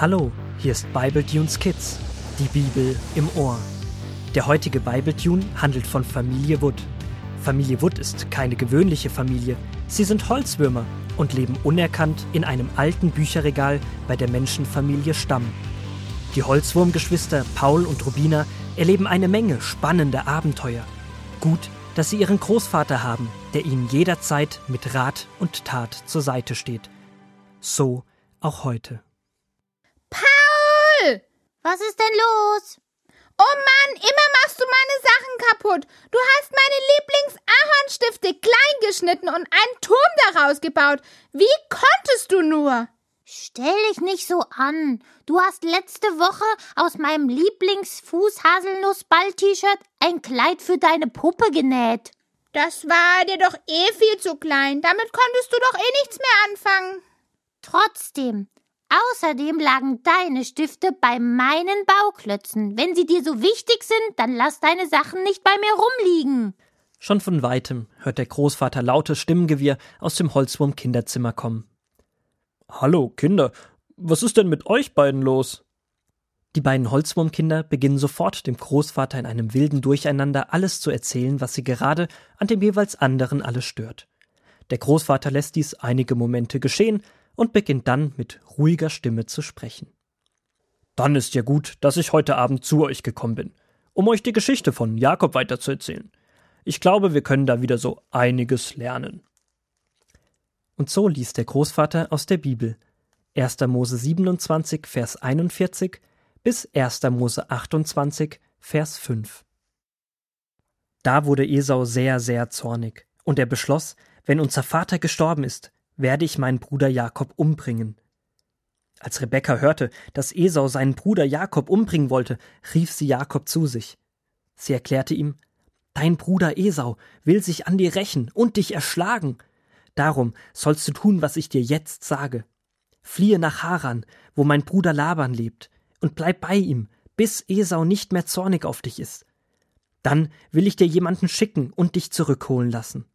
Hallo, hier ist Bible Tunes Kids, die Bibel im Ohr. Der heutige Bible Tune handelt von Familie Wood. Familie Wood ist keine gewöhnliche Familie. Sie sind Holzwürmer und leben unerkannt in einem alten Bücherregal bei der Menschenfamilie Stamm. Die Holzwurmgeschwister Paul und Rubina erleben eine Menge spannender Abenteuer. Gut, dass sie ihren Großvater haben, der ihnen jederzeit mit Rat und Tat zur Seite steht. So auch heute. Was ist denn los? Oh Mann, immer machst du meine Sachen kaputt. Du hast meine Lieblings-Ahornstifte klein geschnitten und einen Turm daraus gebaut. Wie konntest du nur? Stell dich nicht so an. Du hast letzte Woche aus meinem Lieblings-Fußhaselnuss-Ball-T-Shirt ein Kleid für deine Puppe genäht. Das war dir doch eh viel zu klein. Damit konntest du doch eh nichts mehr anfangen. Trotzdem, Außerdem lagen deine Stifte bei meinen Bauklötzen. Wenn sie dir so wichtig sind, dann lass deine Sachen nicht bei mir rumliegen. Schon von weitem hört der Großvater lautes Stimmengewirr aus dem Holzwurm-Kinderzimmer kommen. Hallo, Kinder, was ist denn mit euch beiden los? Die beiden Holzwurmkinder beginnen sofort dem Großvater in einem wilden Durcheinander alles zu erzählen, was sie gerade an dem jeweils anderen alles stört. Der Großvater lässt dies einige Momente geschehen, und beginnt dann mit ruhiger Stimme zu sprechen. Dann ist ja gut, dass ich heute Abend zu euch gekommen bin, um euch die Geschichte von Jakob weiterzuerzählen. Ich glaube, wir können da wieder so einiges lernen. Und so liest der Großvater aus der Bibel 1. Mose 27, Vers 41 bis 1. Mose 28, Vers 5. Da wurde Esau sehr, sehr zornig, und er beschloss, wenn unser Vater gestorben ist, werde ich meinen Bruder Jakob umbringen. Als Rebekka hörte, dass Esau seinen Bruder Jakob umbringen wollte, rief sie Jakob zu sich. Sie erklärte ihm, Dein Bruder Esau will sich an dir rächen und dich erschlagen. Darum sollst du tun, was ich dir jetzt sage. Fliehe nach Haran, wo mein Bruder Laban lebt, und bleib bei ihm, bis Esau nicht mehr zornig auf dich ist. Dann will ich dir jemanden schicken und dich zurückholen lassen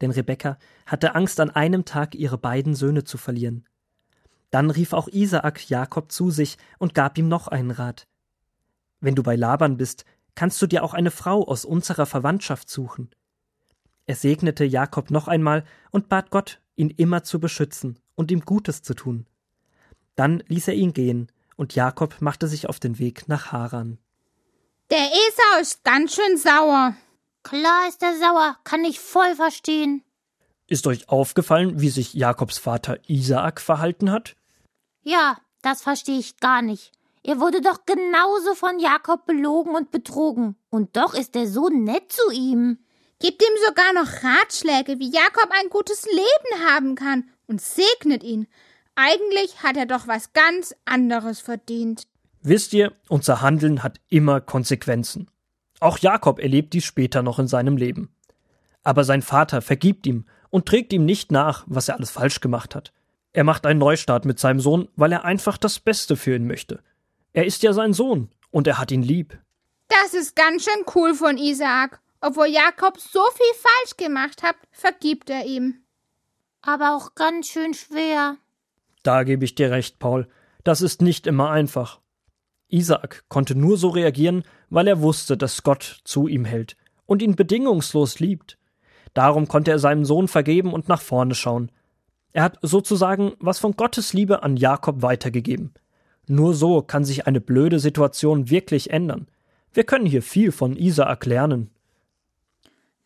denn Rebekka hatte Angst, an einem Tag ihre beiden Söhne zu verlieren. Dann rief auch Isaak Jakob zu sich und gab ihm noch einen Rat. Wenn du bei Laban bist, kannst du dir auch eine Frau aus unserer Verwandtschaft suchen. Er segnete Jakob noch einmal und bat Gott, ihn immer zu beschützen und ihm Gutes zu tun. Dann ließ er ihn gehen, und Jakob machte sich auf den Weg nach Haran. Der Esau ist ganz schön sauer. Klar ist er sauer, kann ich voll verstehen. Ist euch aufgefallen, wie sich Jakobs Vater Isaak verhalten hat? Ja, das verstehe ich gar nicht. Er wurde doch genauso von Jakob belogen und betrogen. Und doch ist er so nett zu ihm. Gibt ihm sogar noch Ratschläge, wie Jakob ein gutes Leben haben kann und segnet ihn. Eigentlich hat er doch was ganz anderes verdient. Wisst ihr, unser Handeln hat immer Konsequenzen. Auch Jakob erlebt dies später noch in seinem Leben. Aber sein Vater vergibt ihm und trägt ihm nicht nach, was er alles falsch gemacht hat. Er macht einen Neustart mit seinem Sohn, weil er einfach das Beste für ihn möchte. Er ist ja sein Sohn und er hat ihn lieb. Das ist ganz schön cool von Isaak. Obwohl Jakob so viel falsch gemacht hat, vergibt er ihm. Aber auch ganz schön schwer. Da gebe ich dir recht, Paul. Das ist nicht immer einfach. Isaak konnte nur so reagieren, weil er wusste, dass Gott zu ihm hält und ihn bedingungslos liebt. Darum konnte er seinem Sohn vergeben und nach vorne schauen. Er hat sozusagen was von Gottes Liebe an Jakob weitergegeben. Nur so kann sich eine blöde Situation wirklich ändern. Wir können hier viel von Isaak lernen.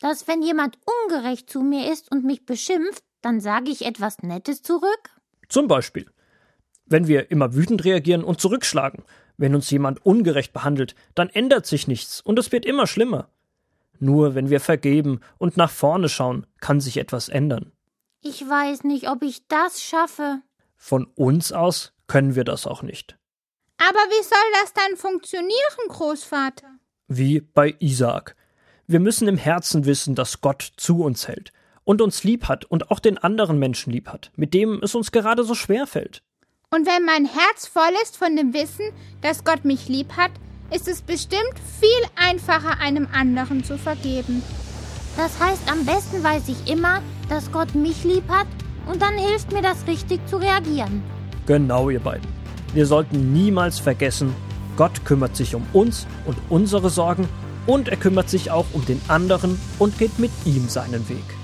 Dass wenn jemand ungerecht zu mir ist und mich beschimpft, dann sage ich etwas Nettes zurück? Zum Beispiel. Wenn wir immer wütend reagieren und zurückschlagen, wenn uns jemand ungerecht behandelt, dann ändert sich nichts und es wird immer schlimmer. Nur wenn wir vergeben und nach vorne schauen, kann sich etwas ändern. Ich weiß nicht, ob ich das schaffe. Von uns aus können wir das auch nicht. Aber wie soll das dann funktionieren, Großvater? Wie bei Isaak. Wir müssen im Herzen wissen, dass Gott zu uns hält und uns lieb hat und auch den anderen Menschen lieb hat, mit dem es uns gerade so schwer fällt. Und wenn mein Herz voll ist von dem Wissen, dass Gott mich lieb hat, ist es bestimmt viel einfacher, einem anderen zu vergeben. Das heißt, am besten weiß ich immer, dass Gott mich lieb hat und dann hilft mir das richtig zu reagieren. Genau, ihr beiden. wir sollten niemals vergessen, Gott kümmert sich um uns und unsere Sorgen und er kümmert sich auch um den anderen und geht mit ihm seinen Weg.